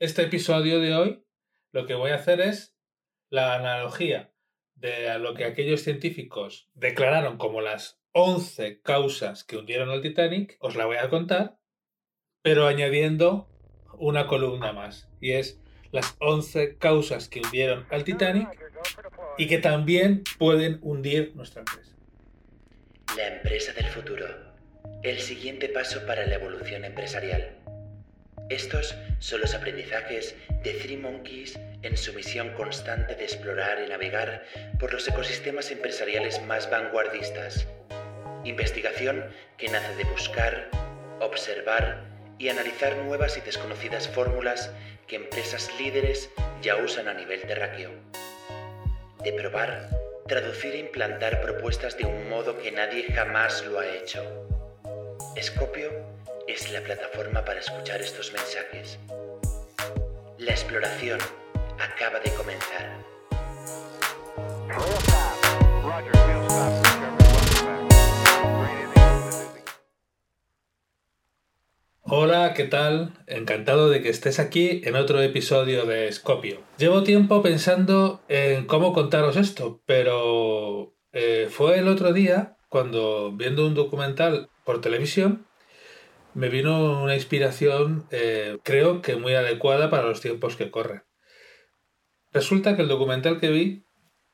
Este episodio de hoy lo que voy a hacer es la analogía de lo que aquellos científicos declararon como las 11 causas que hundieron al Titanic, os la voy a contar, pero añadiendo una columna más, y es las 11 causas que hundieron al Titanic y que también pueden hundir nuestra empresa. La empresa del futuro. El siguiente paso para la evolución empresarial. Estos son los aprendizajes de Three Monkeys en su misión constante de explorar y navegar por los ecosistemas empresariales más vanguardistas. Investigación que nace de buscar, observar y analizar nuevas y desconocidas fórmulas que empresas líderes ya usan a nivel terráqueo. De probar, traducir e implantar propuestas de un modo que nadie jamás lo ha hecho. Scopio es la plataforma para escuchar estos mensajes. La exploración acaba de comenzar. Hola, ¿qué tal? Encantado de que estés aquí en otro episodio de Scopio. Llevo tiempo pensando en cómo contaros esto, pero eh, fue el otro día cuando viendo un documental por televisión me vino una inspiración eh, creo que muy adecuada para los tiempos que corren. Resulta que el documental que vi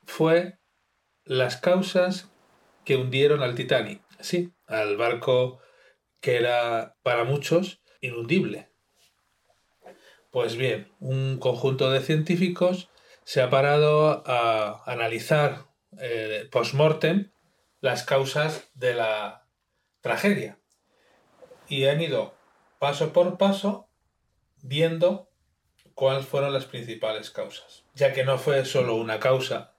fue las causas que hundieron al Titanic. Sí, al barco que era para muchos inundible. Pues bien, un conjunto de científicos se ha parado a analizar eh, post-mortem las causas de la tragedia y han ido paso por paso viendo cuáles fueron las principales causas, ya que no fue solo una causa,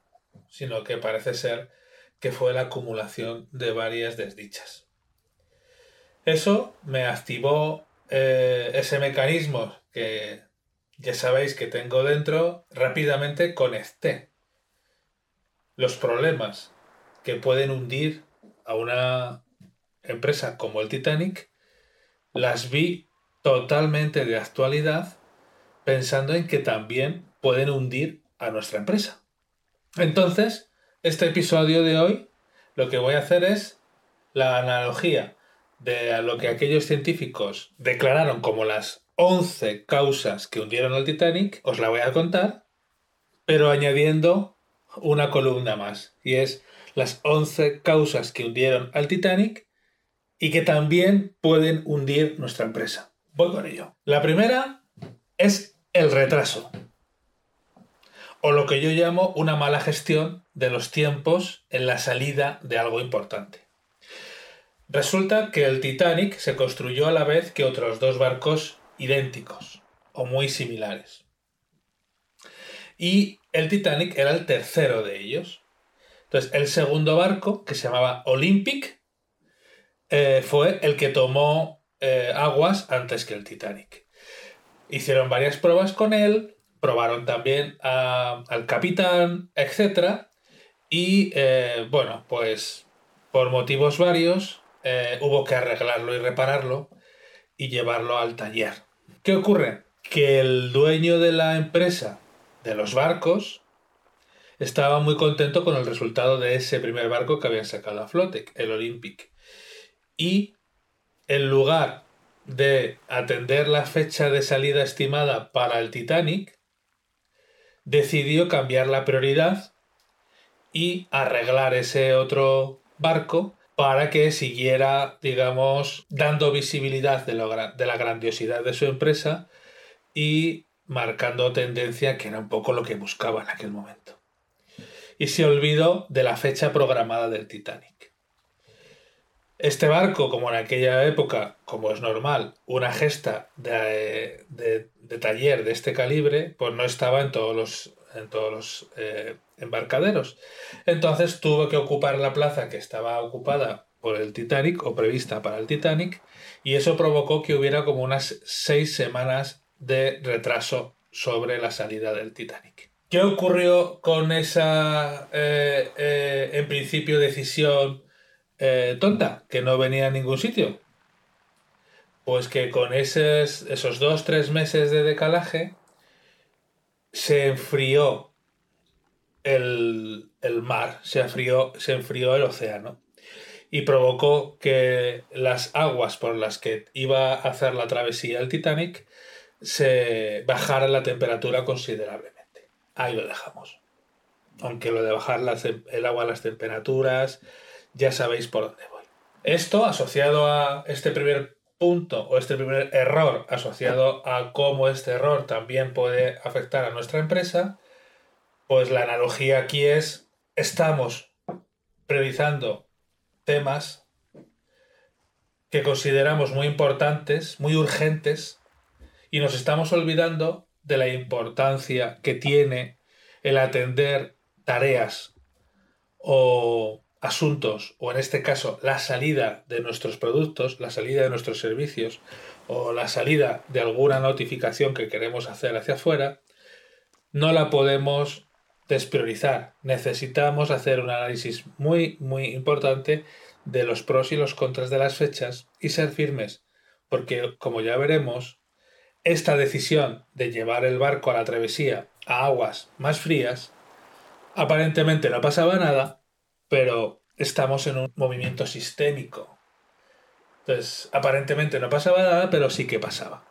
sino que parece ser que fue la acumulación de varias desdichas. Eso me activó eh, ese mecanismo que ya sabéis que tengo dentro, rápidamente conecté los problemas que pueden hundir a una empresa como el Titanic las vi totalmente de actualidad pensando en que también pueden hundir a nuestra empresa. Entonces, este episodio de hoy lo que voy a hacer es la analogía de lo que aquellos científicos declararon como las 11 causas que hundieron al Titanic, os la voy a contar, pero añadiendo una columna más, y es las 11 causas que hundieron al Titanic y que también pueden hundir nuestra empresa. Voy con ello. La primera es el retraso, o lo que yo llamo una mala gestión de los tiempos en la salida de algo importante. Resulta que el Titanic se construyó a la vez que otros dos barcos idénticos o muy similares. Y el Titanic era el tercero de ellos. Entonces, el segundo barco, que se llamaba Olympic, eh, fue el que tomó eh, aguas antes que el Titanic. Hicieron varias pruebas con él, probaron también al capitán, etc. Y eh, bueno, pues por motivos varios hubo que arreglarlo y repararlo y llevarlo al taller. ¿Qué ocurre? Que el dueño de la empresa de los barcos estaba muy contento con el resultado de ese primer barco que habían sacado a flote, el Olympic y en lugar de atender la fecha de salida estimada para el Titanic, decidió cambiar la prioridad y arreglar ese otro barco para que siguiera, digamos, dando visibilidad de, la grandiosidad de su empresa y marcando tendencia, que era un poco lo que buscaba en aquel momento. Y se olvidó de la fecha programada del Titanic. Este barco, como en aquella época, como es normal, una gesta de, taller de este calibre, pues no estaba en todos los, en todos los eh, embarcaderos. Entonces tuvo que ocupar la plaza que estaba ocupada por el Titanic o prevista para el Titanic y eso provocó que hubiera como unas seis semanas de retraso sobre la salida del Titanic. ¿Qué ocurrió con esa, eh, eh, en principio, decisión eh, tonta, que no venía a ningún sitio. Pues que con esos, esos dos, tres meses de decalaje se enfrió el, el mar, se enfrió, se enfrió el océano y provocó que las aguas por las que iba a hacer la travesía el Titanic se bajara la temperatura considerablemente. Ahí lo dejamos. Aunque lo de bajar el agua a las temperaturas, ya sabéis por dónde voy. Esto asociado a este primer punto o este primer error asociado a cómo este error también puede afectar a nuestra empresa, pues la analogía aquí es estamos priorizando temas que consideramos muy importantes, muy urgentes, y nos estamos olvidando de la importancia que tiene el atender tareas o asuntos, o en este caso la salida de nuestros productos, la salida de nuestros servicios, o la salida de alguna notificación que queremos hacer hacia afuera, no la podemos despriorizar. Necesitamos hacer un análisis muy, muy importante de los pros y los contras de las fechas y ser firmes, porque como ya veremos, esta decisión de llevar el barco a la travesía a aguas más frías, aparentemente no pasaba nada, pero estamos en un movimiento sistémico. Entonces, aparentemente no pasaba nada, pero sí que pasaba.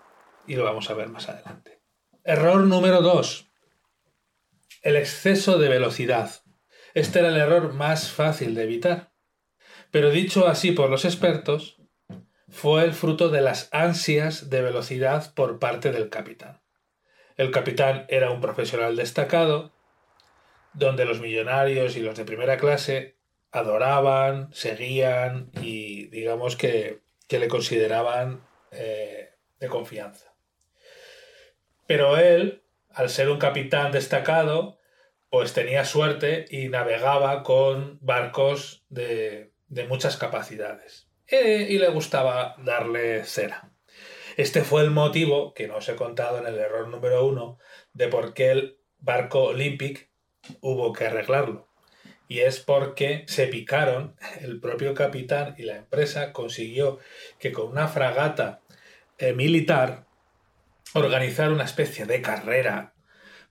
Y lo vamos a ver más adelante. Error número 2. El exceso de velocidad. Este era el error más fácil de evitar. Pero dicho así por los expertos, fue el fruto de las ansias de velocidad por parte del capitán. El capitán era un profesional destacado, donde los millonarios y los de primera clase adoraban, seguían y digamos que, le consideraban eh, de confianza. Pero él, al ser un capitán destacado, pues tenía suerte y navegaba con barcos de, de muchas capacidades. Eh, y le gustaba darle cera. Este fue el motivo, que no os he contado en el error número uno, de por qué el barco Olympic hubo que arreglarlo. Y es porque se picaron, el propio capitán y la empresa consiguió que con una fragata eh, militar organizar una especie de carrera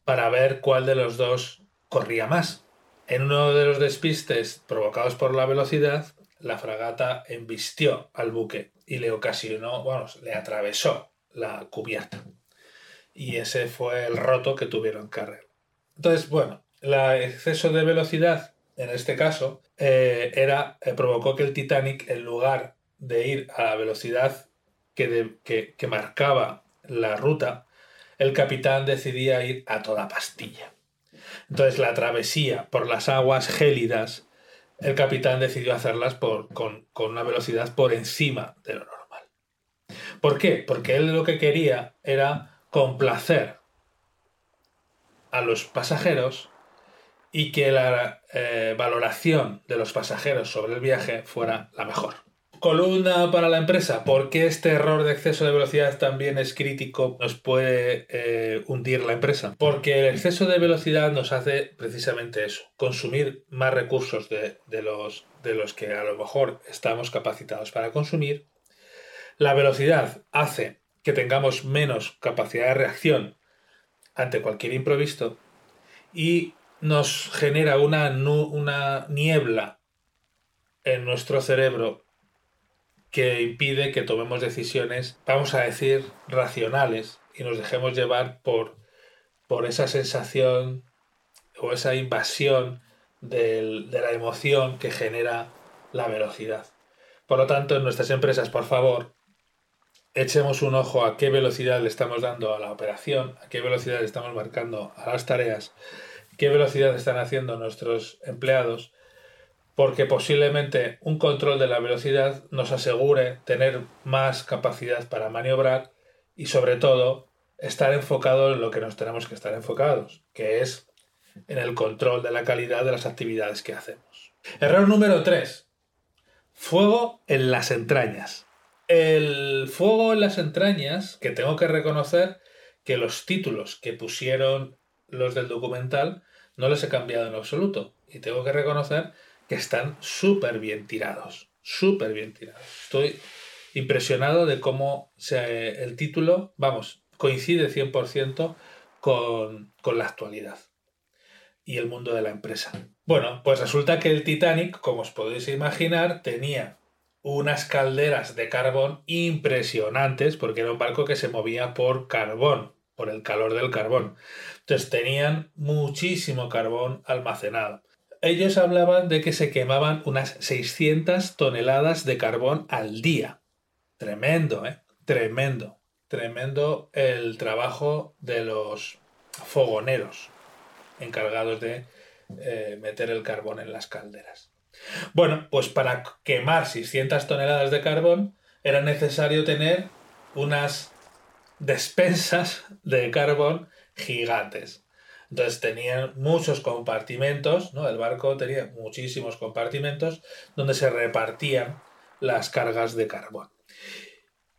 para ver cuál de los dos corría más. En uno de los despistes provocados por la velocidad, la fragata embistió al buque y le ocasionó, bueno, le atravesó la cubierta. Y ese fue el roto que tuvieron arreglar. Entonces, bueno, el exceso de velocidad, en este caso, eh, era, eh, provocó que el Titanic, en lugar de ir a la velocidad que, que marcaba la ruta, el capitán decidía ir a toda pastilla. Entonces la travesía por las aguas gélidas el capitán decidió hacerlas por, con, una velocidad por encima de lo normal. ¿Por qué? Porque él lo que quería era complacer a los pasajeros y que la eh, valoración de los pasajeros sobre el viaje fuera la mejor. Columna para la empresa. ¿Por qué este error de exceso de velocidad también es crítico? Nos puede eh, hundir la empresa. Porque el exceso de velocidad nos hace precisamente eso, consumir más recursos de, los, de los que a lo mejor estamos capacitados para consumir. La velocidad hace que tengamos menos capacidad de reacción ante cualquier imprevisto y nos genera una, una niebla en nuestro cerebro que impide que tomemos decisiones, vamos a decir, racionales y nos dejemos llevar por, por esa sensación o esa invasión de la emoción que genera la velocidad. Por lo tanto, en nuestras empresas, por favor, echemos un ojo a qué velocidad le estamos dando a la operación, a qué velocidad le estamos marcando a las tareas, qué velocidad están haciendo nuestros empleados porque posiblemente un control de la velocidad nos asegure tener más capacidad para maniobrar y sobre todo estar enfocado en lo que nos tenemos que estar enfocados, que es en el control de la calidad de las actividades que hacemos. Error número 3. Fuego en las entrañas. El fuego en las entrañas, que tengo que reconocer que los títulos que pusieron los del documental no les he cambiado en absoluto. Y tengo que reconocer que están súper bien tirados. Súper bien tirados. Estoy impresionado de cómo se, el título, vamos, coincide 100% con, con la actualidad y el mundo de la empresa. Bueno, pues resulta que el Titanic, como os podéis imaginar, tenía unas calderas de carbón impresionantes porque era un barco que se movía por carbón, por el calor del carbón. Entonces tenían muchísimo carbón almacenado. Ellos hablaban de que se quemaban unas 600 toneladas de carbón al día. Tremendo, ¿eh? Tremendo. Tremendo el trabajo de los fogoneros encargados de eh, meter el carbón en las calderas. Bueno, pues para quemar 600 toneladas de carbón era necesario tener unas despensas de carbón gigantes. Entonces tenían muchos compartimentos, ¿no? El barco tenía muchísimos compartimentos donde se repartían las cargas de carbón.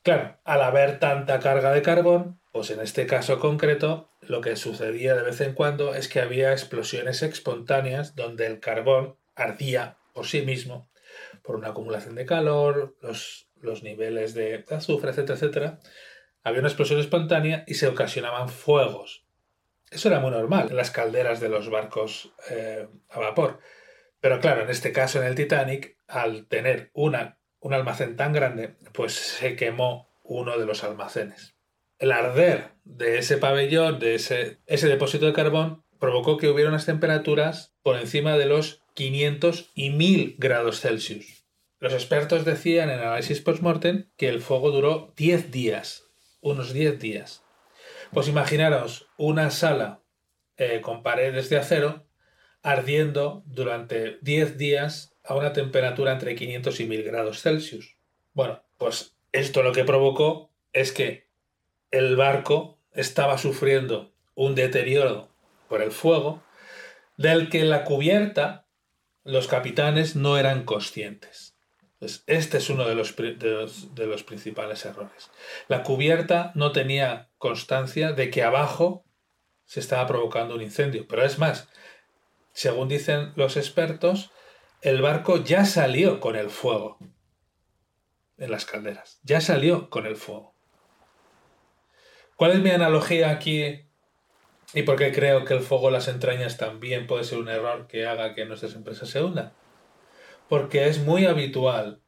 Claro, al haber tanta carga de carbón, pues en este caso concreto, lo que sucedía de vez en cuando es que había explosiones espontáneas donde el carbón ardía por sí mismo, por una acumulación de calor, los, los niveles de azufre, etcétera, etcétera. Había una explosión espontánea y se ocasionaban fuegos. Eso era muy normal en las calderas de los barcos eh, a vapor. Pero claro, en este caso en el Titanic, al tener una, un almacén tan grande, pues se quemó uno de los almacenes. El arder de ese pabellón, de ese, ese depósito de carbón, provocó que hubiera unas temperaturas por encima de los 500 y 1000 grados Celsius. Los expertos decían en análisis post-mortem que el fuego duró 10 días, unos 10 días. Pues imaginaros una sala eh, con paredes de acero ardiendo durante 10 días a una temperatura entre 500 y 1000 grados Celsius. Bueno, pues esto lo que provocó es que el barco estaba sufriendo un deterioro por el fuego del que la cubierta los capitanes no eran conscientes. Este es uno de los, de los, principales errores. La cubierta no tenía constancia de que abajo se estaba provocando un incendio. Pero es más, según dicen los expertos, el barco ya salió con el fuego en las calderas. Ya salió con el fuego. ¿Cuál es mi analogía aquí ¿Y por qué creo que el fuego en las entrañas también puede ser un error que haga que nuestras empresas se hundan? Porque es muy habitual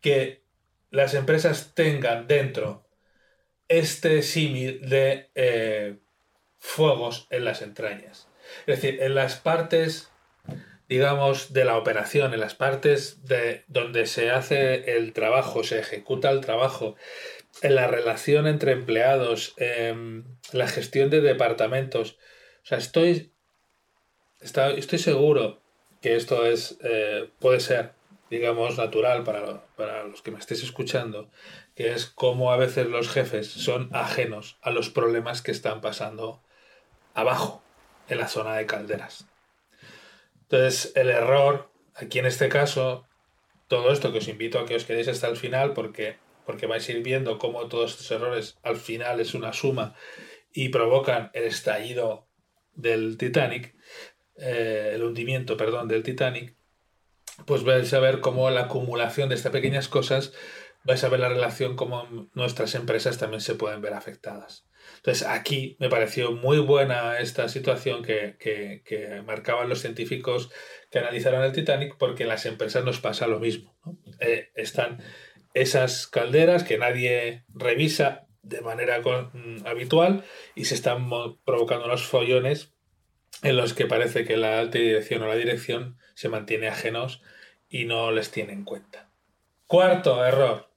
que las empresas tengan dentro este símil de eh, fuegos en las entrañas. Es decir, en las partes, digamos, de la operación, en las partes de donde se hace el trabajo, se ejecuta el trabajo, en la relación entre empleados, en la gestión de departamentos. O sea, estoy, estoy seguro que esto es, eh, puede ser, digamos, natural para, para los que me estéis escuchando, que es cómo a veces los jefes son ajenos a los problemas que están pasando abajo, en la zona de calderas. Entonces, el error, aquí en este caso, todo esto que os invito a que os quedéis hasta el final, porque porque vais a ir viendo cómo todos estos errores al final es una suma y provocan el estallido del Titanic, eh, el hundimiento, perdón, del Titanic, pues vais a ver cómo la acumulación de estas pequeñas cosas, vais a ver la relación cómo nuestras empresas también se pueden ver afectadas. Entonces aquí me pareció muy buena esta situación que, que, marcaban los científicos que analizaron el Titanic porque en las empresas nos pasa lo mismo. Eh, están esas calderas que nadie revisa de manera mm, habitual y se están provocando unos follones en los que parece que la alta dirección o la dirección se mantiene ajenos y no les tiene en cuenta. Cuarto error.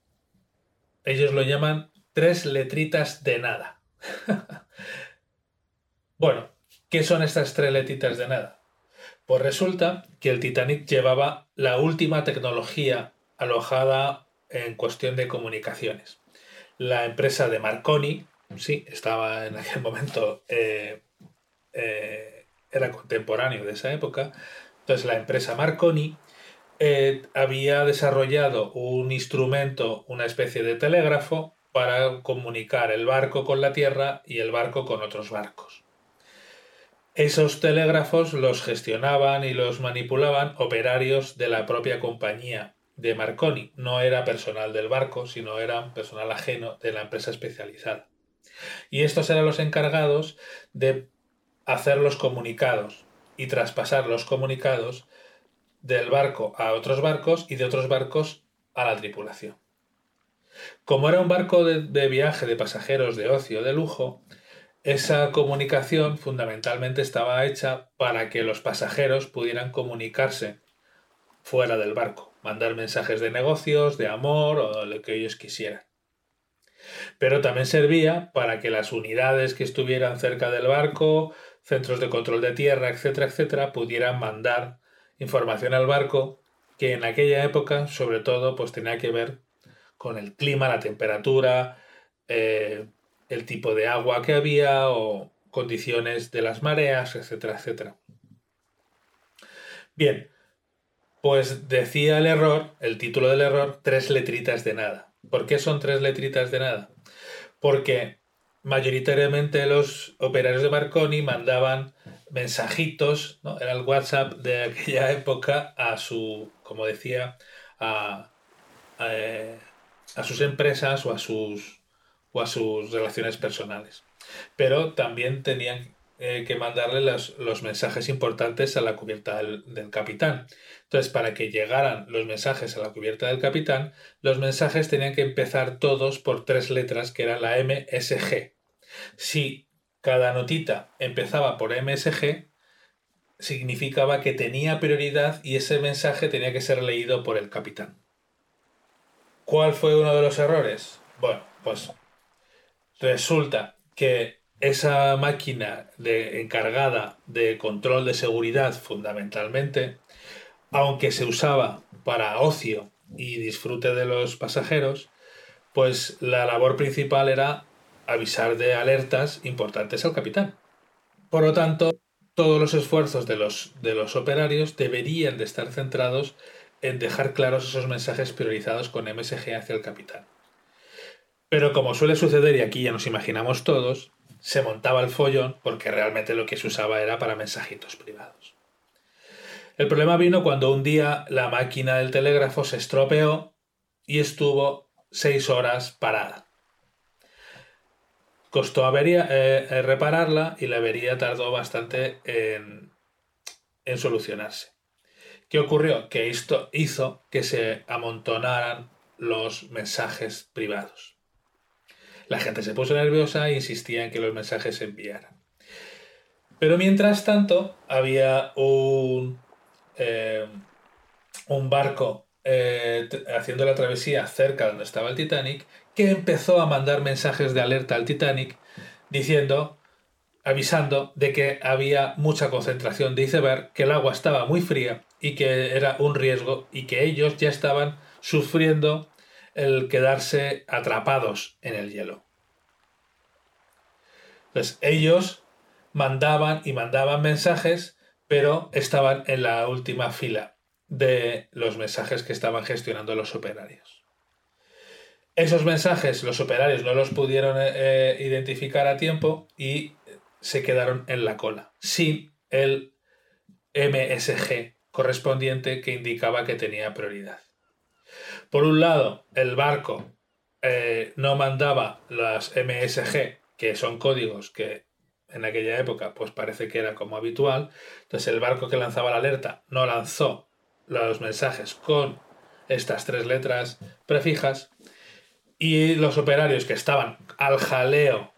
Ellos lo llaman tres letritas de nada. bueno, ¿qué son estas tres letritas de nada? Pues resulta que el Titanic llevaba la última tecnología alojada en cuestión de comunicaciones. La empresa de Marconi, sí, estaba en aquel momento, eh, eh, era contemporáneo de esa época, entonces la empresa Marconi eh, había desarrollado un instrumento, una especie de telégrafo, para comunicar el barco con la tierra y el barco con otros barcos. Esos telégrafos los gestionaban y los manipulaban operarios de la propia compañía de Marconi. No era personal del barco, sino era personal ajeno de la empresa especializada. Y estos eran los encargados de hacer los comunicados y traspasar los comunicados del barco a otros barcos y de otros barcos a la tripulación. Como era un barco de, viaje de pasajeros de ocio de lujo, esa comunicación fundamentalmente estaba hecha para que los pasajeros pudieran comunicarse fuera del barco, mandar mensajes de negocios, de amor o lo que ellos quisieran. Pero también servía para que las unidades que estuvieran cerca del barco, centros de control de tierra, etcétera, etcétera, pudieran mandar información al barco que en aquella época, sobre todo, pues tenía que ver con el clima, la temperatura, eh, el tipo de agua que había o condiciones de las mareas, etcétera, etcétera. Bien, pues decía el error, el título del error, tres letritas de nada. ¿Por qué son tres letritas de nada? Porque mayoritariamente los operarios de Marconi mandaban mensajitos, ¿no? era el WhatsApp de aquella época a su, como decía, a, a, eh, a sus empresas o a sus, o a sus relaciones personales. Pero también tenían eh, que mandarle los, los, mensajes importantes a la cubierta del, del, capitán. Entonces, para que llegaran los mensajes a la cubierta del capitán, los mensajes tenían que empezar todos por tres letras, que era la MSG. Si cada notita empezaba por MSG, significaba que tenía prioridad y ese mensaje tenía que ser leído por el capitán. ¿Cuál fue uno de los errores? Bueno, pues resulta que esa máquina de, encargada de control de seguridad fundamentalmente, aunque se usaba para ocio y disfrute de los pasajeros, pues la labor principal era avisar de alertas importantes al capitán. Por lo tanto, todos los esfuerzos de los, de los operarios deberían de estar centrados en dejar claros esos mensajes priorizados con MSG hacia el capitán. Pero como suele suceder, y aquí ya nos imaginamos todos, se montaba el follón porque realmente lo que se usaba era para mensajitos privados. El problema vino cuando un día la máquina del telégrafo se estropeó y estuvo seis horas parada. Costó avería, eh, eh, repararla y la avería tardó bastante en, en solucionarse. ¿Qué ocurrió? Que esto hizo que se amontonaran los mensajes privados. La gente se puso nerviosa e insistía en que los mensajes se enviaran. Pero mientras tanto, había un, eh, un barco eh, haciendo la travesía cerca de donde estaba el Titanic que empezó a mandar mensajes de alerta al Titanic diciendo avisando de que había mucha concentración de iceberg, que el agua estaba muy fría y que era un riesgo y que ellos ya estaban sufriendo el quedarse atrapados en el hielo. Entonces ellos mandaban y mandaban mensajes, pero estaban en la última fila de los mensajes que estaban gestionando los operarios. Esos mensajes los operarios no los pudieron eh, eh, identificar a tiempo y se quedaron en la cola, sin el MSG correspondiente que indicaba que tenía prioridad. Por un lado, el barco eh, no mandaba las MSG, que son códigos que en aquella época pues parece que era como habitual. Entonces el barco que lanzaba la alerta no lanzó los mensajes con estas tres letras prefijas y los operarios que estaban al jaleo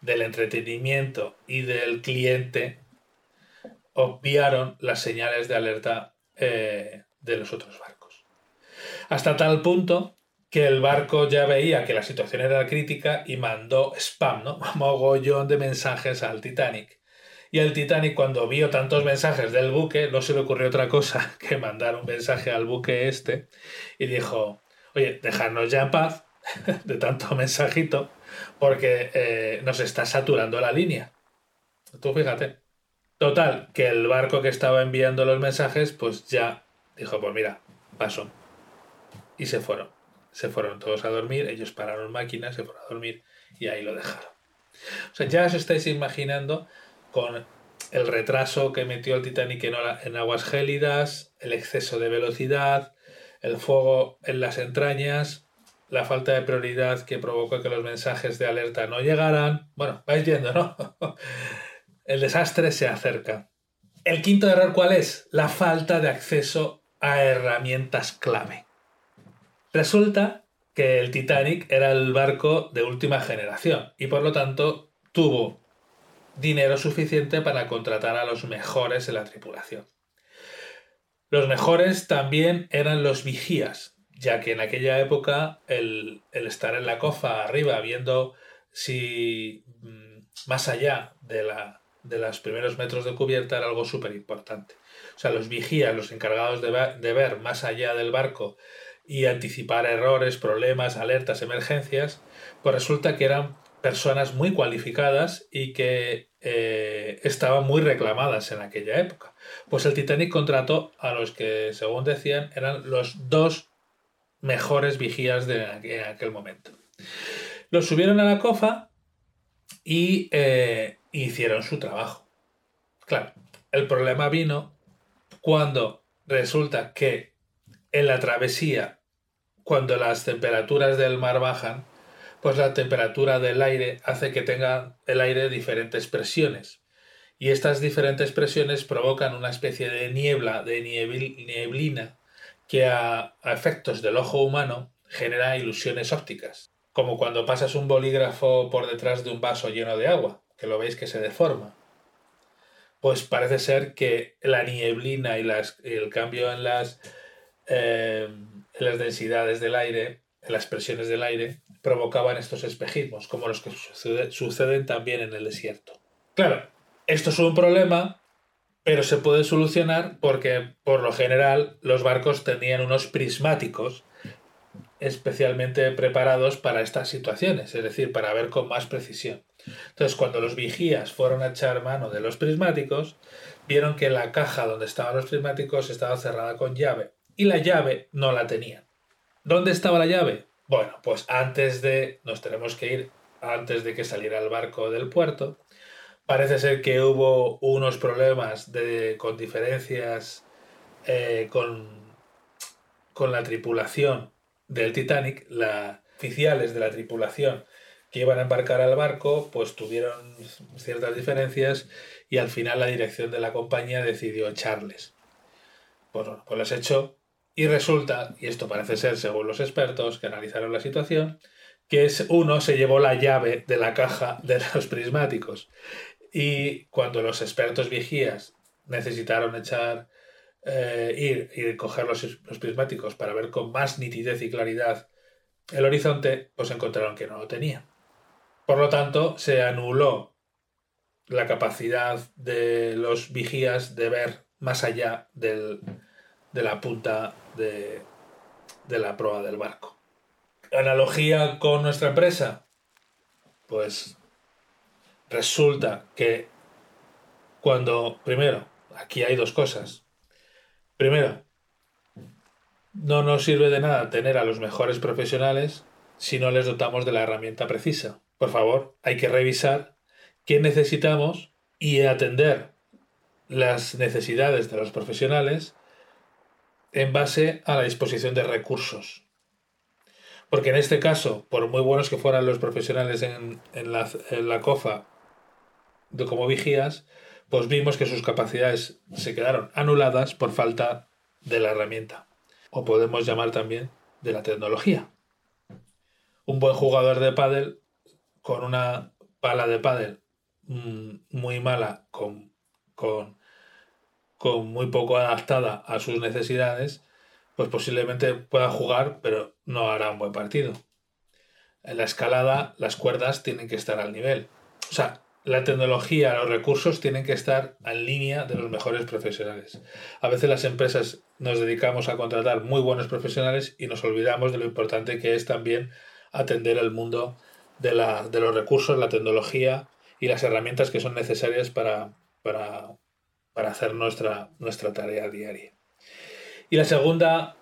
del entretenimiento y del cliente obviaron las señales de alerta eh, de los otros barcos. Hasta tal punto que el barco ya veía que la situación era crítica y mandó spam, ¿no? Mogollón de mensajes al Titanic. Y el Titanic, cuando vio tantos mensajes del buque, no se le ocurrió otra cosa que mandar un mensaje al buque este y dijo, oye, dejadnos ya en paz de tanto mensajito porque eh, nos está saturando la línea. Tú fíjate. Total, que el barco que estaba enviando los mensajes, pues ya dijo, pues mira, paso. Y se fueron. Se fueron todos a dormir, ellos pararon máquinas, se fueron a dormir y ahí lo dejaron. O sea, ya os estáis imaginando con el retraso que metió el Titanic en, aguas gélidas, el exceso de velocidad, el fuego en las entrañas, la falta de prioridad que provocó que los mensajes de alerta no llegaran. Bueno, vais viendo, ¿no? el desastre se acerca. El quinto error, ¿cuál es? La falta de acceso a herramientas clave. Resulta que el Titanic era el barco de última generación y por lo tanto tuvo dinero suficiente para contratar a los mejores en la tripulación. Los mejores también eran los vigías, ya que en aquella época el, estar en la cofa arriba viendo si mm, más allá de, la, los primeros metros de cubierta era algo súper importante. O sea, los vigías, los encargados de ver más allá del barco y anticipar errores, problemas, alertas, emergencias, pues resulta que eran personas muy cualificadas y que eh, estaban muy reclamadas en aquella época. Pues el Titanic contrató a los que, según decían, eran los dos mejores vigías de en aquel momento. Los subieron a la cofa y eh, hicieron su trabajo. Claro, el problema vino cuando resulta que en la travesía, cuando las temperaturas del mar bajan, pues la temperatura del aire hace que tenga el aire diferentes presiones. Y estas diferentes presiones provocan una especie de niebla, de nieblina, que a, efectos del ojo humano genera ilusiones ópticas. Como cuando pasas un bolígrafo por detrás de un vaso lleno de agua, que lo veis que se deforma. Pues parece ser que la nieblina y el cambio en las, eh, las densidades del aire, las presiones del aire, provocaban estos espejismos, como los que suceden también en el desierto. Claro, esto es un problema, pero se puede solucionar porque, por lo general, los barcos tenían unos prismáticos especialmente preparados para estas situaciones, es decir, para ver con más precisión. Entonces, cuando los vigías fueron a echar mano de los prismáticos, vieron que la caja donde estaban los prismáticos estaba cerrada con llave y la llave no la tenían. ¿Dónde estaba la llave? Bueno, pues antes de, nos tenemos que ir antes de que saliera el barco del puerto. Parece ser que hubo unos problemas de, con diferencias eh, con, con la tripulación del Titanic. Los oficiales de la tripulación que iban a embarcar al barco, pues tuvieron ciertas diferencias y al final la dirección de la compañía decidió echarles. Bueno, pues les echó y resulta, y esto parece ser según los expertos que analizaron la situación, que es uno se llevó la llave de la caja de los prismáticos. Y cuando los expertos vigías necesitaron echar, eh, ir y coger los, prismáticos para ver con más nitidez y claridad el horizonte, pues encontraron que no lo tenía. Por lo tanto, se anuló la capacidad de los vigías de ver más allá del, de la punta de, la proa del barco. Analogía con nuestra empresa. Pues resulta que cuando, primero, aquí hay dos cosas. Primero, no nos sirve de nada tener a los mejores profesionales si no les dotamos de la herramienta precisa. Por favor, hay que revisar qué necesitamos y atender las necesidades de los profesionales en base a la disposición de recursos. Porque en este caso, por muy buenos que fueran los profesionales en, la, COFA de como vigías, pues vimos que sus capacidades se quedaron anuladas por falta de la herramienta. O podemos llamar también de la tecnología. Un buen jugador de pádel con una pala de pádel mm, muy mala, con, con con muy poco adaptada a sus necesidades, pues posiblemente pueda jugar, pero no hará un buen partido. En la escalada, las cuerdas tienen que estar al nivel. O sea, la tecnología, los recursos tienen que estar en línea de los mejores profesionales. A veces las empresas nos dedicamos a contratar muy buenos profesionales y nos olvidamos de lo importante que es también atender el mundo de, la, de los recursos, la tecnología y las herramientas que son necesarias para, para para hacer nuestra, nuestra tarea diaria. Y la segunda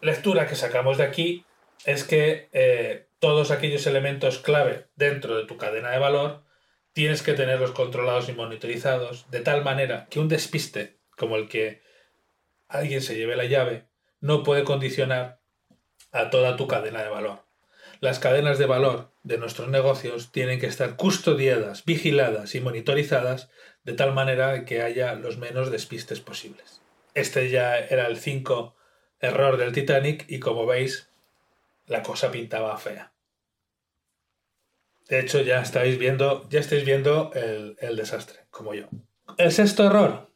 lectura que sacamos de aquí es que eh, todos aquellos elementos clave dentro de tu cadena de valor tienes que tenerlos controlados y monitorizados de tal manera que un despiste como el que alguien se lleve la llave no puede condicionar a toda tu cadena de valor. Las cadenas de valor de nuestros negocios tienen que estar custodiadas, vigiladas y monitorizadas de tal manera que haya los menos despistes posibles. Este ya era el 5 error del Titanic y como veis la cosa pintaba fea. De hecho ya estáis viendo, ya estáis viendo el, el desastre, como yo. El sexto error,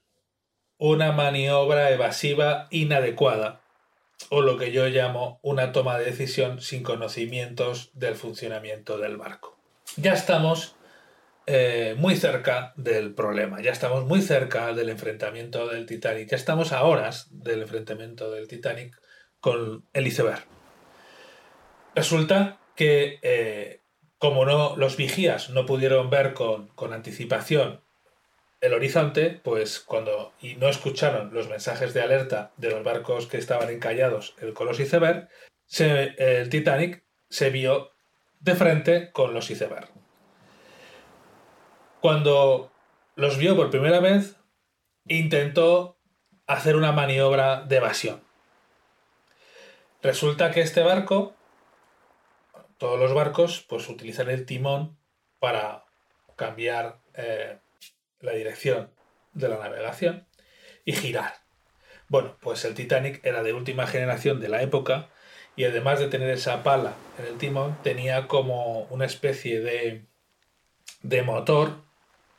una maniobra evasiva inadecuada o lo que yo llamo una toma de decisión sin conocimientos del funcionamiento del barco. Ya estamos eh, muy cerca del problema, ya estamos muy cerca del enfrentamiento del Titanic, ya estamos a horas del enfrentamiento del Titanic con el iceberg. Resulta que, eh, como no, los vigías no pudieron ver con, con anticipación el horizonte, pues cuando y no escucharon los mensajes de alerta de los barcos que estaban encallados, el Colos Iceberg, el Titanic se vio de frente con los iceberg. Cuando los vio por primera vez, intentó hacer una maniobra de evasión. Resulta que este barco, todos los barcos, pues utilizan el timón para cambiar eh, la dirección de la navegación y girar. Bueno, pues el Titanic era de última generación de la época y además de tener esa pala en el timón, tenía como una especie de, de motor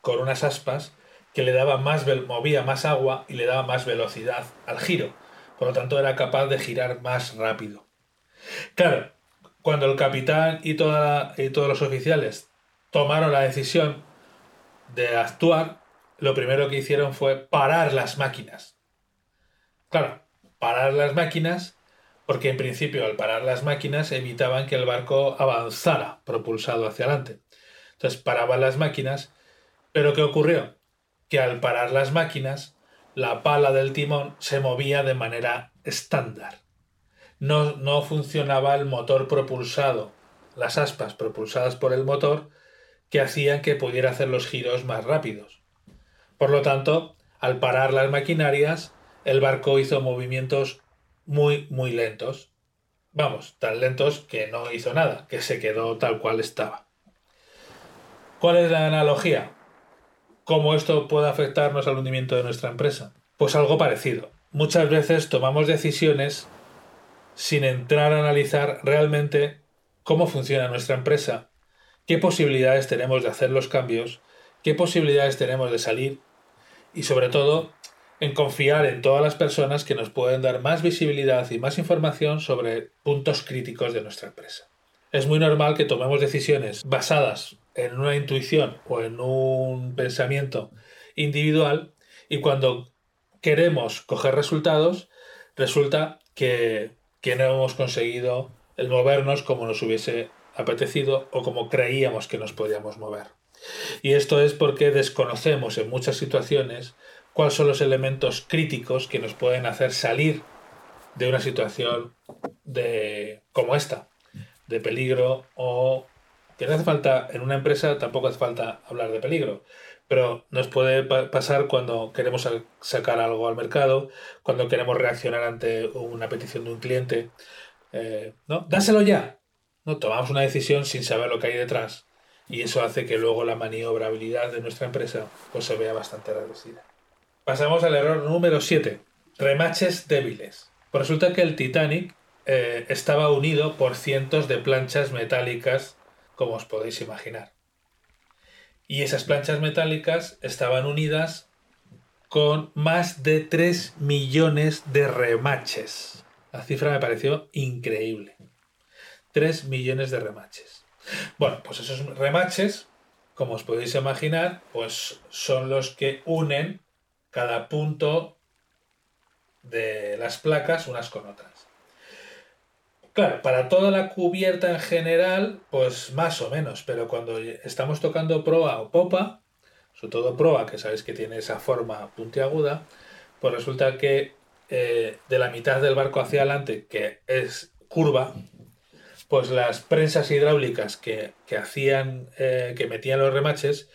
con unas aspas que le daba más, movía más agua y le daba más velocidad al giro. Por lo tanto, era capaz de girar más rápido. Claro, cuando el capitán y, y todos los oficiales tomaron la decisión de actuar, lo primero que hicieron fue parar las máquinas. Claro, parar las máquinas porque en principio al parar las máquinas evitaban que el barco avanzara propulsado hacia adelante. Entonces paraban las máquinas, pero ¿qué ocurrió? Que al parar las máquinas, la pala del timón se movía de manera estándar. No, no funcionaba el motor propulsado, las aspas propulsadas por el motor, que hacían que pudiera hacer los giros más rápidos. Por lo tanto, al parar las maquinarias, el barco hizo movimientos muy, muy lentos. Vamos, tan lentos que no hizo nada, que se quedó tal cual estaba. ¿Cuál es la analogía? ¿Cómo esto puede afectarnos al hundimiento de nuestra empresa? Pues algo parecido. Muchas veces tomamos decisiones sin entrar a analizar realmente cómo funciona nuestra empresa qué posibilidades tenemos de hacer los cambios, qué posibilidades tenemos de salir y sobre todo en confiar en todas las personas que nos pueden dar más visibilidad y más información sobre puntos críticos de nuestra empresa. Es muy normal que tomemos decisiones basadas en una intuición o en un pensamiento individual y cuando queremos coger resultados resulta que, que no hemos conseguido el movernos como nos hubiese apetecido o como creíamos que nos podíamos mover. Y esto es porque desconocemos en muchas situaciones cuáles son los elementos críticos que nos pueden hacer salir de una situación de como esta, de peligro o que no hace falta en una empresa tampoco hace falta hablar de peligro, pero nos puede pasar cuando queremos sacar algo al mercado, cuando queremos reaccionar ante una petición de un cliente, eh, ¿no? Dáselo ya, no tomamos una decisión sin saber lo que hay detrás y eso hace que luego la maniobrabilidad de nuestra empresa pues, se vea bastante reducida. Pasamos al error número 7. Remaches débiles. Pues resulta que el Titanic eh, estaba unido por cientos de planchas metálicas, como os podéis imaginar. Y esas planchas metálicas estaban unidas con más de 3 millones de remaches. La cifra me pareció increíble. 3 millones de remaches. Bueno, pues esos remaches, como os podéis imaginar, pues son los que unen cada punto de las placas unas con otras. Claro, para toda la cubierta en general, pues más o menos, pero cuando estamos tocando proa o popa, sobre todo proa, que sabéis que tiene esa forma puntiaguda, pues resulta que eh, de la mitad del barco hacia adelante, que es curva, pues las prensas hidráulicas que, hacían, eh, que metían los remaches,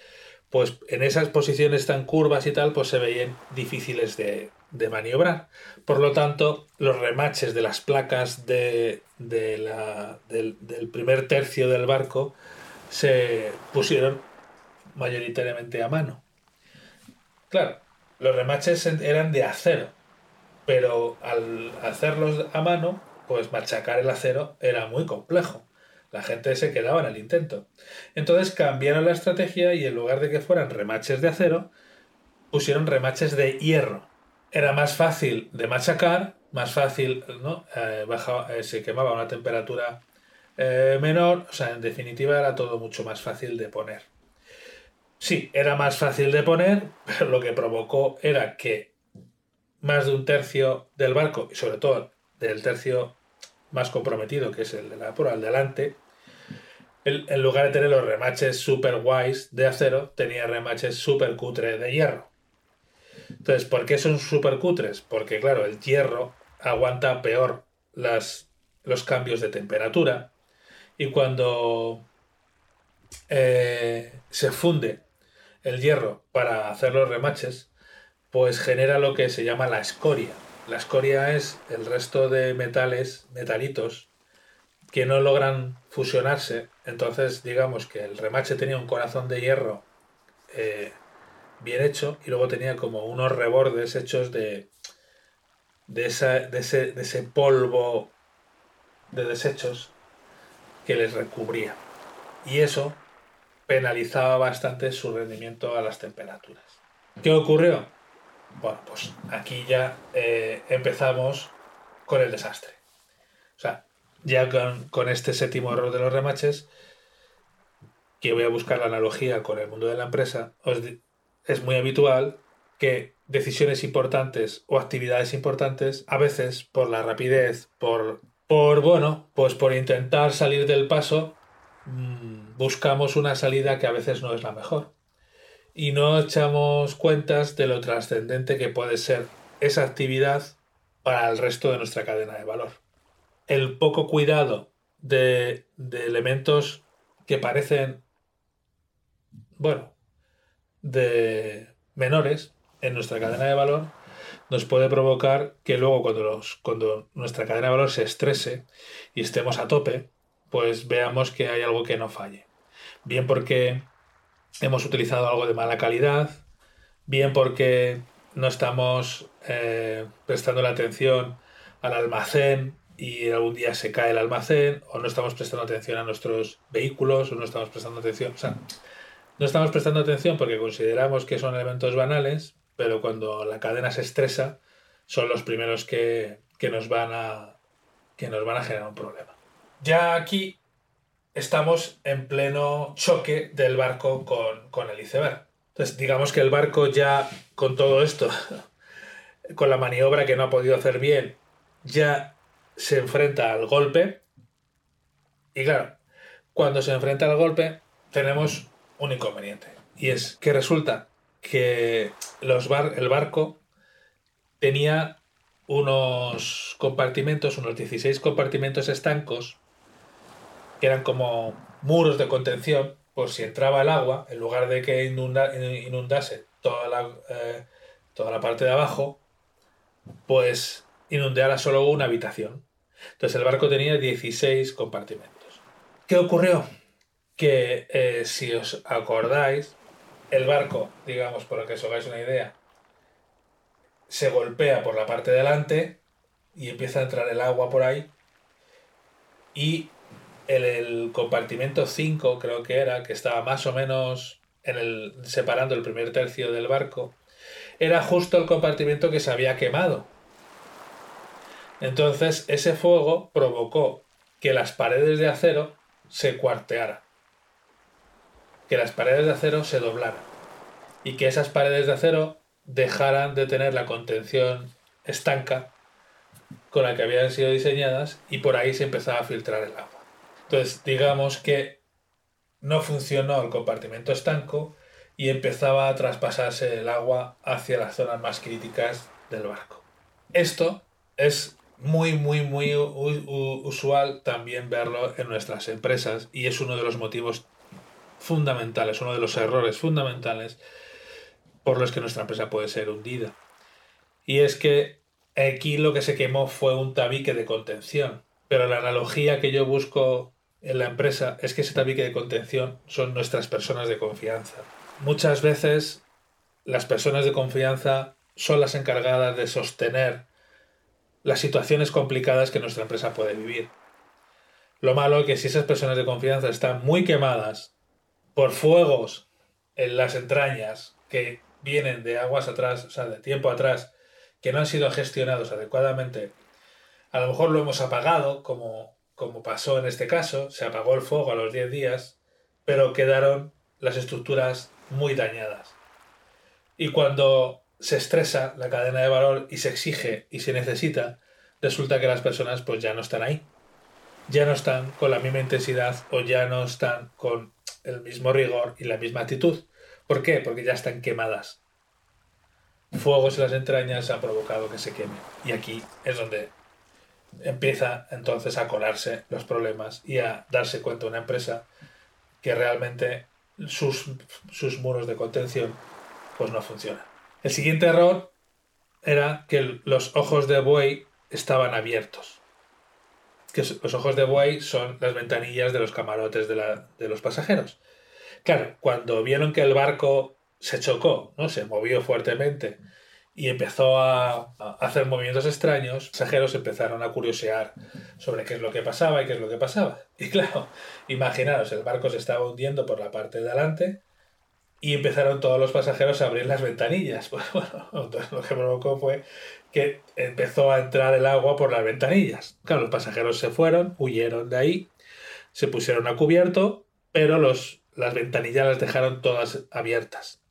pues en esas posiciones tan curvas y tal, pues se veían difíciles de, de maniobrar. Por lo tanto, los remaches de las placas de, de la, del, del primer tercio del barco se pusieron mayoritariamente a mano. Claro, los remaches eran de acero, pero al hacerlos a mano, pues machacar el acero era muy complejo. La gente se quedaba en el intento. Entonces cambiaron la estrategia y en lugar de que fueran remaches de acero, pusieron remaches de hierro. Era más fácil de machacar, más fácil, ¿no? Eh, eh, se quemaba a una temperatura eh, menor, o sea, en definitiva era todo mucho más fácil de poner. Sí, era más fácil de poner, pero lo que provocó era que más de un tercio del barco, y sobre todo del tercio más comprometido, que es el de la por al delante, en lugar de tener los remaches super guays de acero, tenía remaches super cutre de hierro. Entonces, ¿por qué son super cutres? Porque, claro, el hierro aguanta peor las, los cambios de temperatura y cuando eh, se funde el hierro para hacer los remaches, pues genera lo que se llama la escoria. La escoria es el resto de metales, metalitos, que no logran fusionarse. Entonces, digamos que el remache tenía un corazón de hierro eh, bien hecho y luego tenía como unos rebordes hechos de, de, ese, de ese polvo de desechos que les recubría. Y eso penalizaba bastante su rendimiento a las temperaturas. ¿Qué ocurrió? Bueno, pues aquí ya eh, empezamos con el desastre. O sea, ya con, este séptimo error de los remaches, que voy a buscar la analogía con el mundo de la empresa, es muy habitual que decisiones importantes o actividades importantes, a veces por la rapidez, por, por bueno, pues por intentar salir del paso, mm, buscamos una salida que a veces no es la mejor. Y no echamos cuentas de lo trascendente que puede ser esa actividad para el resto de nuestra cadena de valor el poco cuidado de, elementos que parecen, bueno, de menores en nuestra cadena de valor, nos puede provocar que luego cuando, los, cuando nuestra cadena de valor se estrese y estemos a tope, pues veamos que hay algo que no falle. Bien porque hemos utilizado algo de mala calidad, bien porque no estamos eh, prestando la atención al almacén y algún día se cae el almacén o no estamos prestando atención a nuestros vehículos o no estamos prestando atención. O sea, no estamos prestando atención porque consideramos que son elementos banales, pero cuando la cadena se estresa son los primeros que, nos, van a, que nos van a generar un problema. Ya aquí estamos en pleno choque del barco con, con el iceberg. Entonces, digamos que el barco ya con todo esto, con la maniobra que no ha podido hacer bien, ya se enfrenta al golpe. Y claro, cuando se enfrenta al golpe, tenemos un inconveniente. Y es que resulta que los bar el barco tenía unos compartimentos, unos 16 compartimentos estancos, que eran como muros de contención, por si entraba el agua, en lugar de que inundase toda la, eh, toda la parte de abajo, pues inundara solo una habitación. Entonces el barco tenía 16 compartimentos. ¿Qué ocurrió? Que eh, si os acordáis, el barco, digamos, lo que os hagáis una idea, se golpea por la parte de delante y empieza a entrar el agua por ahí. Y el, el compartimento 5, creo que era, que estaba más o menos en el, separando el primer tercio del barco, era justo el compartimento que se había quemado. Entonces ese fuego provocó que las paredes de acero se cuartearan, que las paredes de acero se doblaran y que esas paredes de acero dejaran de tener la contención estanca con la que habían sido diseñadas y por ahí se empezaba a filtrar el agua. Entonces digamos que no funcionó el compartimento estanco y empezaba a traspasarse el agua hacia las zonas más críticas del barco. Esto es muy, muy, muy usual también verlo en nuestras empresas y es uno de los motivos fundamentales, uno de los errores fundamentales por los que nuestra empresa puede ser hundida. Y es que aquí lo que se quemó fue un tabique de contención. Pero la analogía que yo busco en la empresa es que ese tabique de contención son nuestras personas de confianza. Muchas veces las personas de confianza son las encargadas de sostener las situaciones complicadas que nuestra empresa puede vivir. Lo malo es que si esas personas de confianza están muy quemadas por fuegos en las entrañas que vienen de aguas atrás, o sea, de tiempo atrás, que no han sido gestionados adecuadamente, a lo mejor lo hemos apagado, como, como pasó en este caso, se apagó el fuego a los 10 días, pero quedaron las estructuras muy dañadas. Y cuando se estresa la cadena de valor y se exige y se necesita, resulta que las personas pues ya no están ahí. Ya no están con la misma intensidad o ya no están con el mismo rigor y la misma actitud. ¿Por qué? Porque ya están quemadas. Fuegos en las entrañas han provocado que se queme. Y aquí es donde empieza entonces a colarse los problemas y a darse cuenta una empresa que realmente sus, sus muros de contención pues no funcionan. El siguiente error era que los ojos de buey estaban abiertos. Que los ojos de buey son las ventanillas de los camarotes de, los pasajeros. Claro, cuando vieron que el barco se chocó, ¿no? Se movió fuertemente y empezó a, hacer movimientos extraños, los pasajeros empezaron a curiosear sobre qué es lo que pasaba y qué es lo que pasaba. Y claro, imaginaros, el barco se estaba hundiendo por la parte de adelante y empezaron todos los pasajeros a abrir las ventanillas. Pues bueno, entonces lo que provocó fue que empezó a entrar el agua por las ventanillas. Claro, los pasajeros se fueron, huyeron de ahí, se pusieron a cubierto, pero los, las ventanillas las dejaron todas abiertas.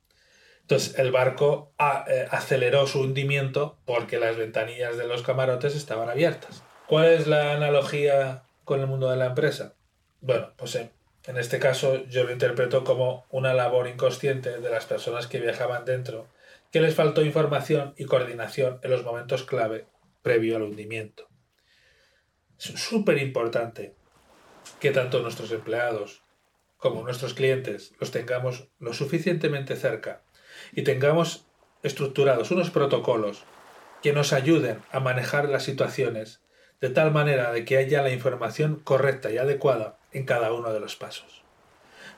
Entonces el barco eh, aceleró su hundimiento porque las ventanillas de los camarotes estaban abiertas. ¿Cuál es la analogía con el mundo de la empresa? Bueno, pues en, en este caso yo lo interpreto como una labor inconsciente de las personas que viajaban dentro, que les faltó información y coordinación en los momentos clave previo al hundimiento. Es súper importante que tanto nuestros empleados como nuestros clientes los tengamos lo suficientemente cerca y tengamos estructurados unos protocolos que nos ayuden a manejar las situaciones de tal manera de que haya la información correcta y adecuada en cada uno de los pasos.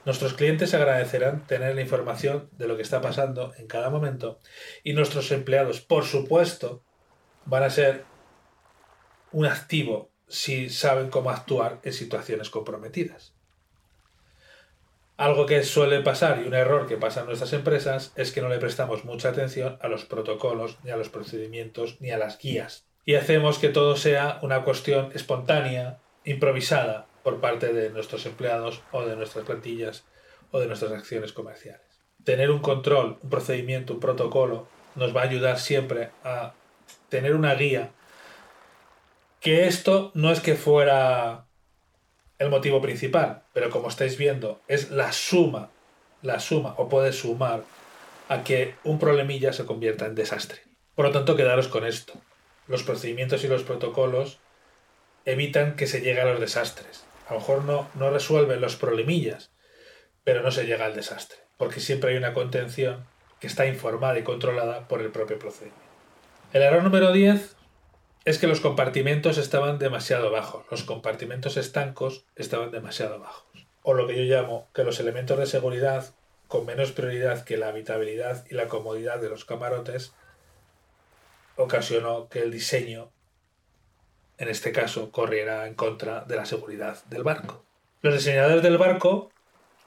Nuestros clientes agradecerán tener la información de lo que está pasando en cada momento y nuestros empleados, por supuesto, van a ser un activo si saben cómo actuar en situaciones comprometidas. Algo que suele pasar y un error que pasa en nuestras empresas es que no le prestamos mucha atención a los protocolos, ni a los procedimientos, ni a las guías. Y hacemos que todo sea una cuestión espontánea, improvisada por parte de nuestros empleados o de nuestras plantillas o de nuestras acciones comerciales. Tener un control, un procedimiento, un protocolo nos va a ayudar siempre a tener una guía que esto no es que fuera el motivo principal, pero como estáis viendo, es la suma, la suma, o puede sumar a que un problemilla se convierta en desastre. Por lo tanto, quedaros con esto. Los procedimientos y los protocolos evitan que se llegue a los desastres. A lo mejor no, no resuelven los problemillas, pero no se llega al desastre, porque siempre hay una contención que está informada y controlada por el propio procedimiento. El error número 10 es que los compartimentos estaban demasiado bajos, los compartimentos estancos estaban demasiado bajos. O lo que yo llamo que los elementos de seguridad, con menos prioridad que la habitabilidad y la comodidad de los camarotes, ocasionó que el diseño, en este caso, corriera en contra de la seguridad del barco. Los diseñadores del barco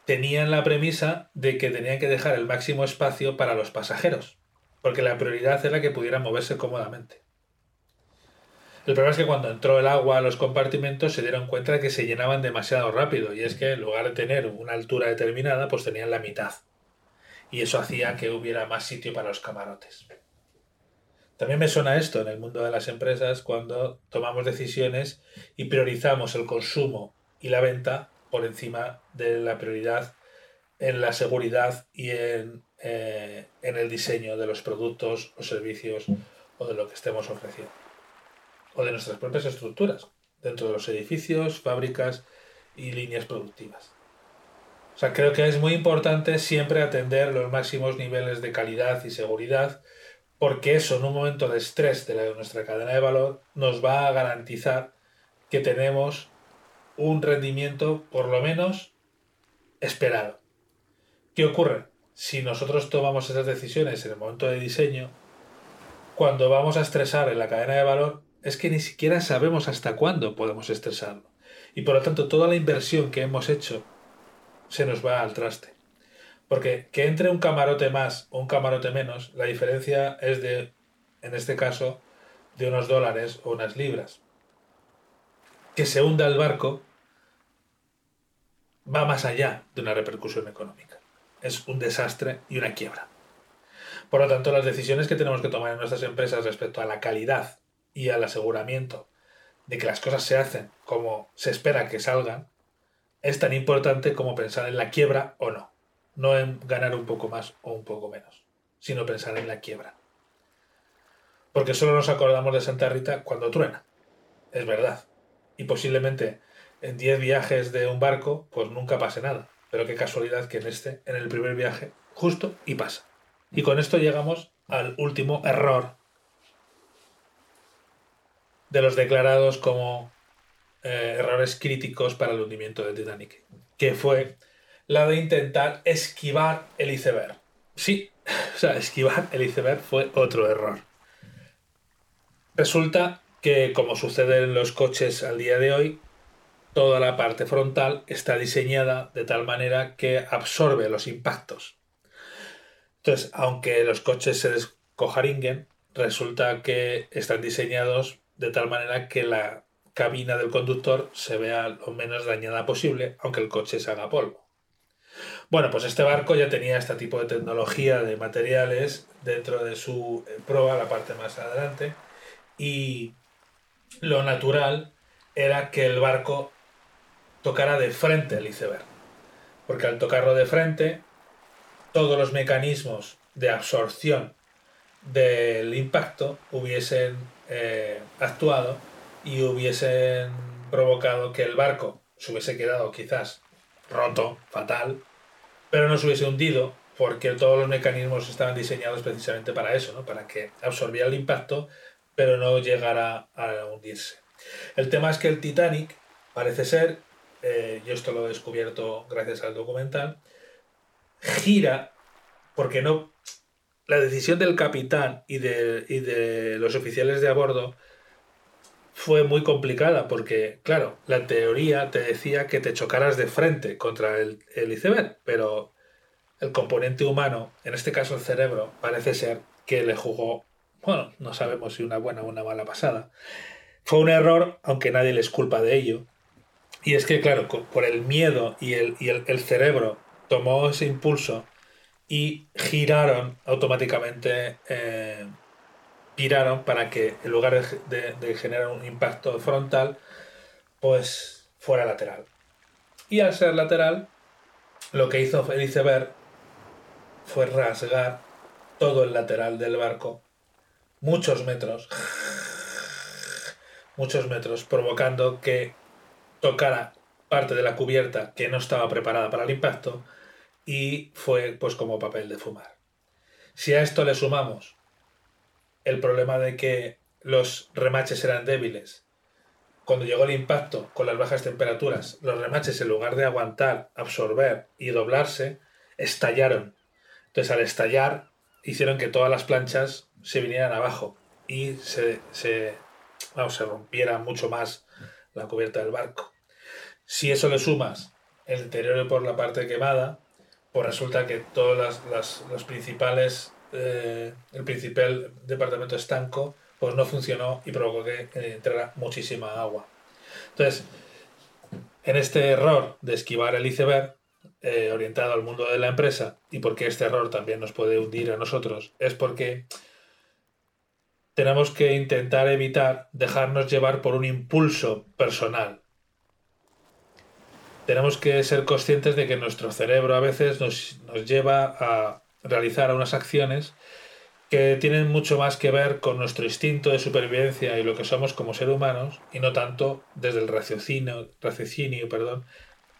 tenían la premisa de que tenían que dejar el máximo espacio para los pasajeros, porque la prioridad era que pudieran moverse cómodamente. El problema es que cuando entró el agua a los compartimentos se dieron cuenta de que se llenaban demasiado rápido y es que en lugar de tener una altura determinada pues tenían la mitad. Y eso hacía que hubiera más sitio para los camarotes. También me suena esto en el mundo de las empresas cuando tomamos decisiones y priorizamos el consumo y la venta por encima de la prioridad en la seguridad y en, eh, en el diseño de los productos o servicios o de lo que estemos ofreciendo o de nuestras propias estructuras, dentro de los edificios, fábricas y líneas productivas. O sea, creo que es muy importante siempre atender los máximos niveles de calidad y seguridad porque eso en un momento de estrés de nuestra cadena de valor nos va a garantizar que tenemos un rendimiento por lo menos esperado. ¿Qué ocurre? Si nosotros tomamos esas decisiones en el momento de diseño, cuando vamos a estresar en la cadena de valor, es que ni siquiera sabemos hasta cuándo podemos estresarlo. Y por lo tanto, toda la inversión que hemos hecho se nos va al traste. Porque que entre un camarote más o un camarote menos, la diferencia es de, en este caso, de unos dólares o unas libras. Que se hunda el barco va más allá de una repercusión económica. Es un desastre y una quiebra. Por lo tanto, las decisiones que tenemos que tomar en nuestras empresas respecto a la calidad y al aseguramiento de que las cosas se hacen como se espera que salgan, es tan importante como pensar en la quiebra o no no en ganar un poco más o un poco menos, sino pensar en la quiebra. Porque solo nos acordamos de Santa Rita cuando truena. Es verdad. Y posiblemente en 10 viajes de un barco, pues nunca pase nada. Pero qué casualidad que en este, en el primer viaje, justo y pasa. Y con esto llegamos al último error de los declarados como eh, errores críticos para el hundimiento del Titanic, que fue la de intentar esquivar el iceberg. Sí, o sea, esquivar el iceberg fue otro error. Resulta que, como sucede en los coches al día de hoy, toda la parte frontal está diseñada de tal manera que absorbe los impactos. Entonces, aunque los coches se descojaringuen, resulta que están diseñados de tal manera que la cabina del conductor se vea lo menos dañada posible, aunque el coche se haga polvo. Bueno, pues este barco ya tenía este tipo de tecnología de materiales dentro de su eh, proa, la parte más adelante, y lo natural era que el barco tocara de frente el iceberg, porque al tocarlo de frente, todos los mecanismos de absorción del impacto hubiesen eh, actuado y hubiesen provocado que el barco se hubiese quedado quizás roto, fatal, pero no se hubiese hundido porque todos los mecanismos estaban diseñados precisamente para eso, ¿no? para que absorbiera el impacto, pero no llegara a hundirse. El tema es que el Titanic, parece ser, eh, yo esto lo he descubierto gracias al documental, gira porque no... La decisión del capitán y de, y de los oficiales de a bordo fue muy complicada porque, claro, la teoría te decía que te chocaras de frente contra el, iceberg, pero el componente humano, en este caso el cerebro, parece ser que le jugó, bueno, no sabemos si una buena o una mala pasada. Fue un error, aunque nadie les culpa de ello. Y es que, claro, por el miedo y el, el cerebro tomó ese impulso y giraron automáticamente eh, giraron para que en lugar de, generar un impacto frontal, pues fuera lateral. Y al ser lateral, lo que hizo el iceberg fue rasgar todo el lateral del barco, muchos metros, muchos metros, provocando que tocara parte de la cubierta que no estaba preparada para el impacto y fue pues como papel de fumar. Si a esto le sumamos el problema de que los remaches eran débiles. Cuando llegó el impacto con las bajas temperaturas, los remaches en lugar de aguantar, absorber y doblarse, estallaron. Entonces al estallar hicieron que todas las planchas se vinieran abajo y se, se, se rompiera mucho más la cubierta del barco. Si eso le sumas el deterioro por la parte quemada, pues resulta que todas las, las principales eh, el principal departamento estanco pues no funcionó y provocó que entrara muchísima agua. Entonces, en este error de esquivar el iceberg, eh, orientado al mundo de la empresa, y porque este error también nos puede hundir a nosotros, es porque tenemos que intentar evitar dejarnos llevar por un impulso personal. Tenemos que ser conscientes de que nuestro cerebro a veces nos, nos lleva a realizar unas acciones que tienen mucho más que ver con nuestro instinto de supervivencia y lo que somos como seres humanos y no tanto desde el raciocinio, raciocinio perdón,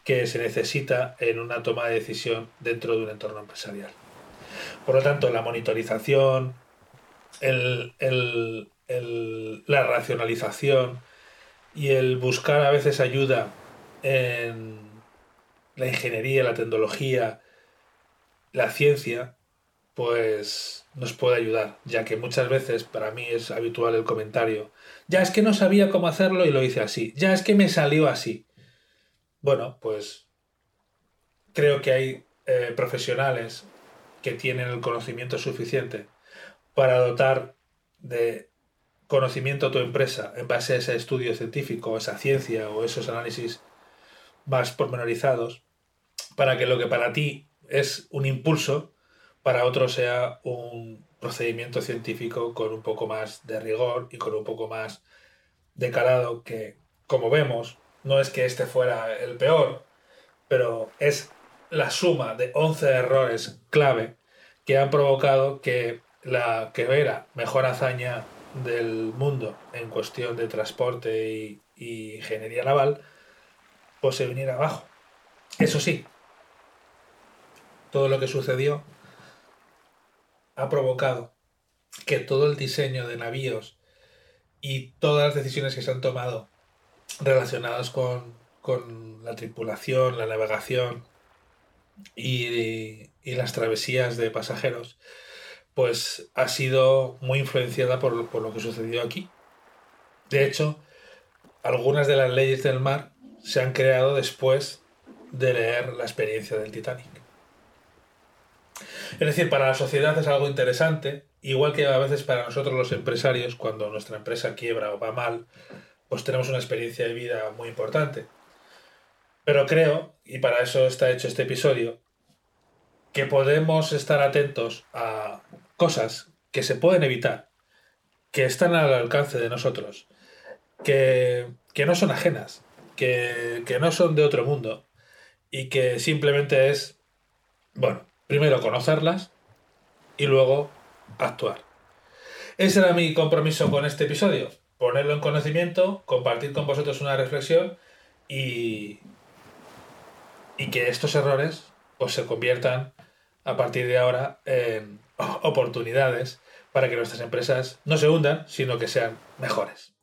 que se necesita en una toma de decisión dentro de un entorno empresarial. Por lo tanto, la monitorización, el, el, el, la racionalización y el buscar a veces ayuda en la ingeniería, la tecnología, la ciencia, pues nos puede ayudar, ya que muchas veces para mí es habitual el comentario, ya es que no sabía cómo hacerlo y lo hice así, ya es que me salió así. Bueno, pues creo que hay eh, profesionales que tienen el conocimiento suficiente para dotar de conocimiento a tu empresa en base a ese estudio científico, esa ciencia o esos análisis más pormenorizados, para que lo que para ti es un impulso, para otro sea un procedimiento científico con un poco más de rigor y con un poco más de calado que, como vemos, no es que este fuera el peor, pero es la suma de 11 errores clave que han provocado que la que era mejor hazaña del mundo en cuestión de transporte y, y ingeniería naval, pues se viniera abajo. Eso sí, todo lo que sucedió ha provocado que todo el diseño de navíos y todas las decisiones que se han tomado relacionadas con, con la tripulación, la navegación y, y, las travesías de pasajeros, pues ha sido muy influenciada por, por lo que sucedió aquí. De hecho, algunas de las leyes del mar se han creado después de leer la experiencia del Titanic. Es decir, para la sociedad es algo interesante, igual que a veces para nosotros los empresarios, cuando nuestra empresa quiebra o va mal, pues tenemos una experiencia de vida muy importante. Pero creo, y para eso está hecho este episodio, que podemos estar atentos a cosas que se pueden evitar, que están al alcance de nosotros, que, que no son ajenas, que, que no son de otro mundo y que simplemente es, bueno, primero conocerlas y luego actuar. Ese era mi compromiso con este episodio, ponerlo en conocimiento, compartir con vosotros una reflexión y, y que estos errores pues, se conviertan a partir de ahora en oportunidades para que nuestras empresas no se hundan, sino que sean mejores.